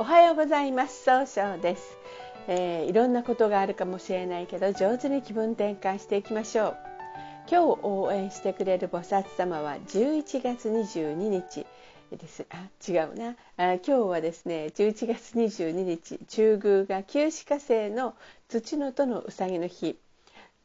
おはようございます。総称です、えー、いろんなことがあるかもしれないけど上手に気分転換していきましょう。今日応援してくれる菩薩様は11月22日です。あ違うな。あ今日はですね11月22日中宮が旧歯科生の土のとのうさぎの日。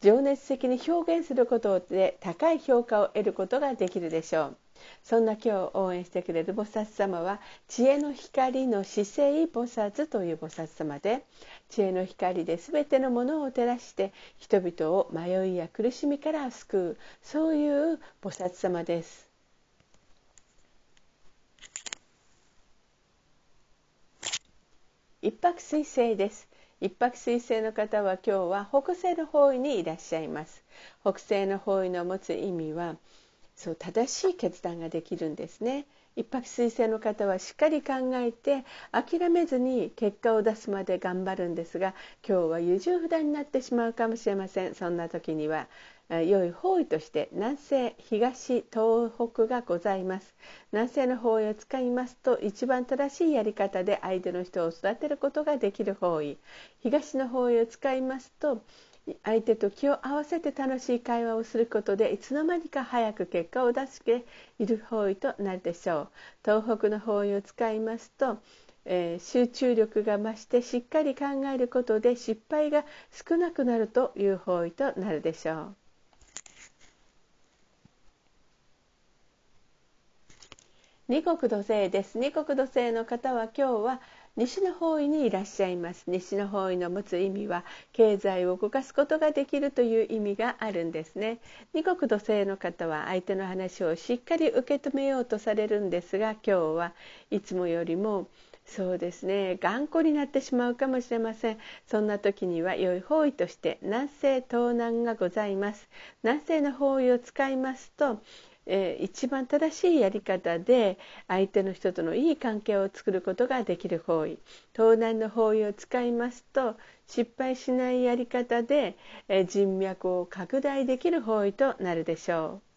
情熱的に表現することで高い評価を得ることができるでしょう。そんな今日応援してくれる菩薩様は知恵の光の姿勢菩薩という菩薩様で知恵の光で全てのものを照らして人々を迷いや苦しみから救うそういう菩薩様です。一泊水星です一泊水星の方は今日は北西の方位にいらっしゃいます北西の方位の持つ意味はそう正しい決断ができるんですね。一泊水星の方はしっかり考えて諦めずに結果を出すまで頑張るんですが今日は優柔不断になってしまうかもしれません。そんな時には良い方位として南西東東北がございます。南西の方位を使いますと一番正しいやり方で相手の人を育てることができる方位。東の方位を使いますと相手と気を合わせて楽しい会話をすることでいつの間にか早く結果を出している方位となるでしょう。東北の方位を使いますと、えー、集中力が増してしっかり考えることで失敗が少なくなるという方位となるでしょう。二国土星です。二国土星の方は今日は西の方位にいらっしゃいます。西の方位の持つ意味は経済を動かすことができるという意味があるんですね。二国土星の方は相手の話をしっかり受け止めようとされるんですが今日はいつもよりもそうですね頑固になってしまうかもしれません。そんな時には良い方位として南西東南がございます。南西の方位を使いますとえー、一番正しいやり方で相手の人とのいい関係を作ることができる方位。東南の方位を使いますと失敗しないやり方で、えー、人脈を拡大できる方位となるでしょう。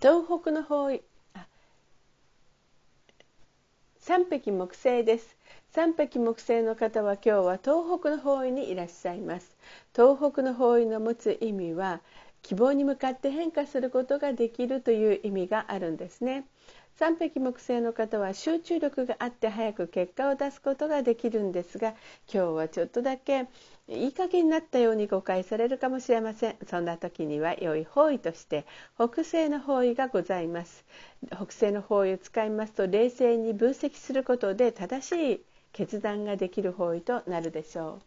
東北の方位。あ三匹木星です。三匹木星の方は今日は東北の方位にいらっしゃいます。東北の方位の持つ意味は希望に向かって変化することができるという意味があるんですね。三匹木星の方は集中力があって早く結果を出すことができるんですが今日はちょっとだけいい加減になったように誤解されるかもしれません。そんな時には良い方位として北西の方位がございます。北西の方位を使いますと冷静に分析することで正しい決断ができる方位となるでしょう。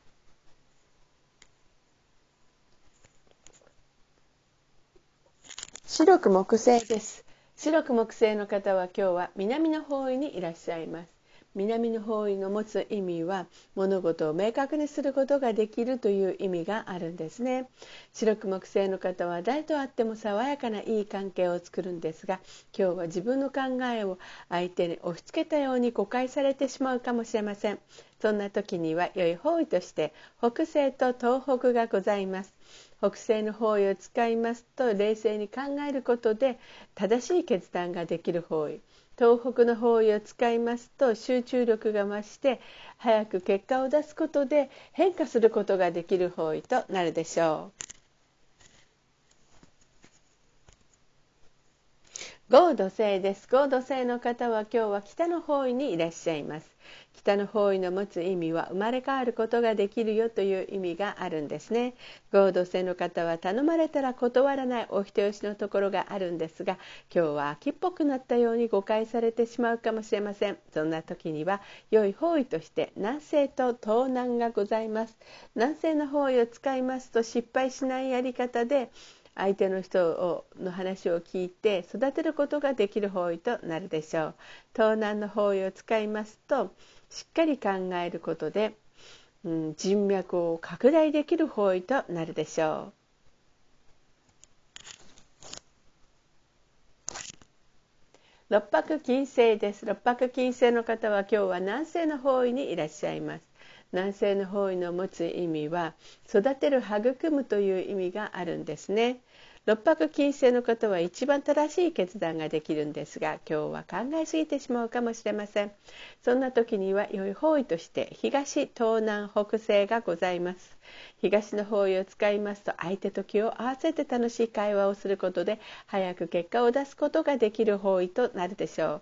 白く木星です。白く木星の方は今日は南の方位にいらっしゃいます。南の方位の持つ意味は物事を明確にすることができるという意味があるんですね。白く木星の方は誰と会っても爽やかないい関係を作るんですが今日は自分の考えを相手に押し付けたように誤解されてしまうかもしれません。そんな時には良い方位として北西と東北がございます。北西の方位を使いますと冷静に考えることで正しい決断ができる方位。東北の方位を使いますと集中力が増して早く結果を出すことで変化することができる方位となるでしょう。合土星です合土星の方は今日は北の方位にいらっしゃいます北の方位の持つ意味は生まれ変わることができるよという意味があるんですね。合土星の方は頼まれたら断らないお人よしのところがあるんですが今日は秋っぽくなったように誤解されてしまうかもしれません。そんな時には良い方位として南西と東南がございます。南西の方位を使いますと失敗しないやり方で相手の人をの話を聞いて育てることができる方位となるでしょう。東南の方位を使いますとしっかり考えることで、うん、人脈を拡大できる方位となるでしょう。六白金星です。六白金星の方は今日は南西の方位にいらっしゃいます。南西の方位の持つ意味は育てる育むという意味があるんですね。六白金星の方は一番正しい決断ができるんですが今日は考えすぎてしまうかもしれません。そんな時には良い方位として東東南北西がございます。東の方位を使いますと相手と気を合わせて楽しい会話をすることで早く結果を出すことができる方位となるでしょう。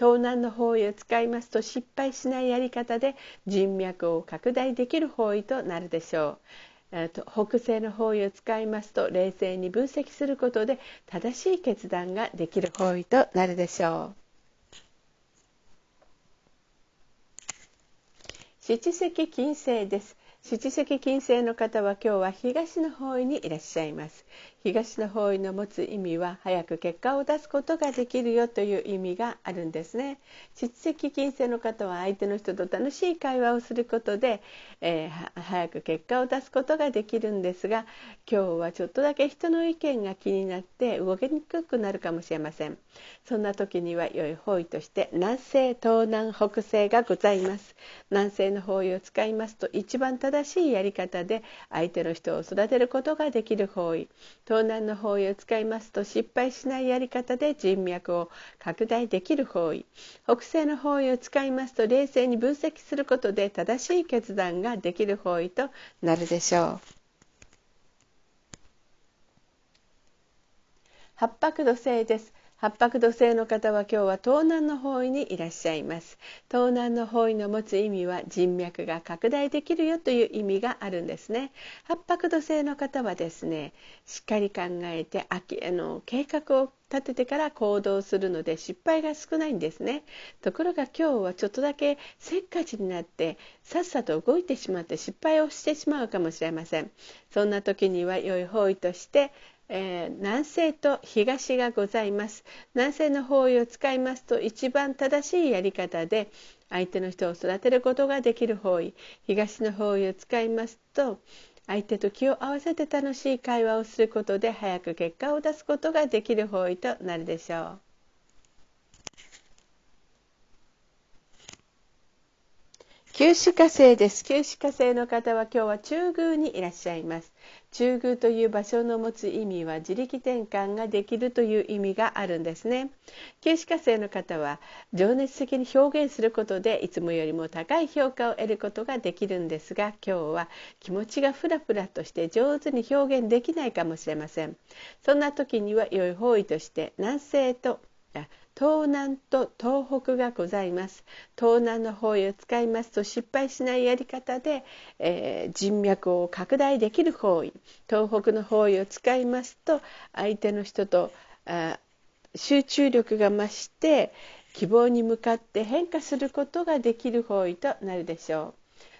東南の方位を使いますと失敗しないやり方で人脈を拡大できる方位となるでしょう。北西の方位を使いますと冷静に分析することで正しい決断ができる方位となるでしょう。七石金星です。七石金星の方は今日は東の方位にいらっしゃいます。東の方位の持つ意味は早く結果を出すことができるよという意味があるんですね。七石金星の方は相手の人と楽しい会話をすることで、えー、早く結果を出すことができるんですが今日はちょっとだけ人の意見が気になって動きにくくなるかもしれません。そんな時には良い方位として南西東南北西がございます。南西の方位を使いますと一番正しいやり方で相手の人を育てることができる方位。東東南の方位を使いますと失敗しないやり方で人脈を拡大できる方位北西の方位を使いますと冷静に分析することで正しい決断ができる方位となるでしょう。八白土星です。八白土星の方は今日は東南の方位にいらっしゃいます。東南の方位の持つ意味は人脈が拡大できるよという意味があるんですね。八白土星の方はですねしっかり考えてあきあの計画を立ててから行動するので失敗が少ないんですね。ところが今日はちょっとだけせっかちになってさっさと動いてしまって失敗をしてしまうかもしれません。そんな時には良い方位としてえー、南西と東がございます南西の方位を使いますと一番正しいやり方で相手の人を育てることができる方位東の方位を使いますと相手と気を合わせて楽しい会話をすることで早く結果を出すことができる方位となるでしょう。九死火星です。九死火星の方は今日は中宮にいらっしゃいます。中宮という場所の持つ意味は自力転換ができるという意味があるんですね。九死火星の方は情熱的に表現することでいつもよりも高い評価を得ることができるんですが今日は気持ちがフラフラとして上手に表現できないかもしれません。そんな時には良い方位として南西と東南と東北がございます東南の方位を使いますと失敗しないやり方で、えー、人脈を拡大できる方位東北の方位を使いますと相手の人とあ集中力が増して希望に向かって変化することができる方位となるでしょう。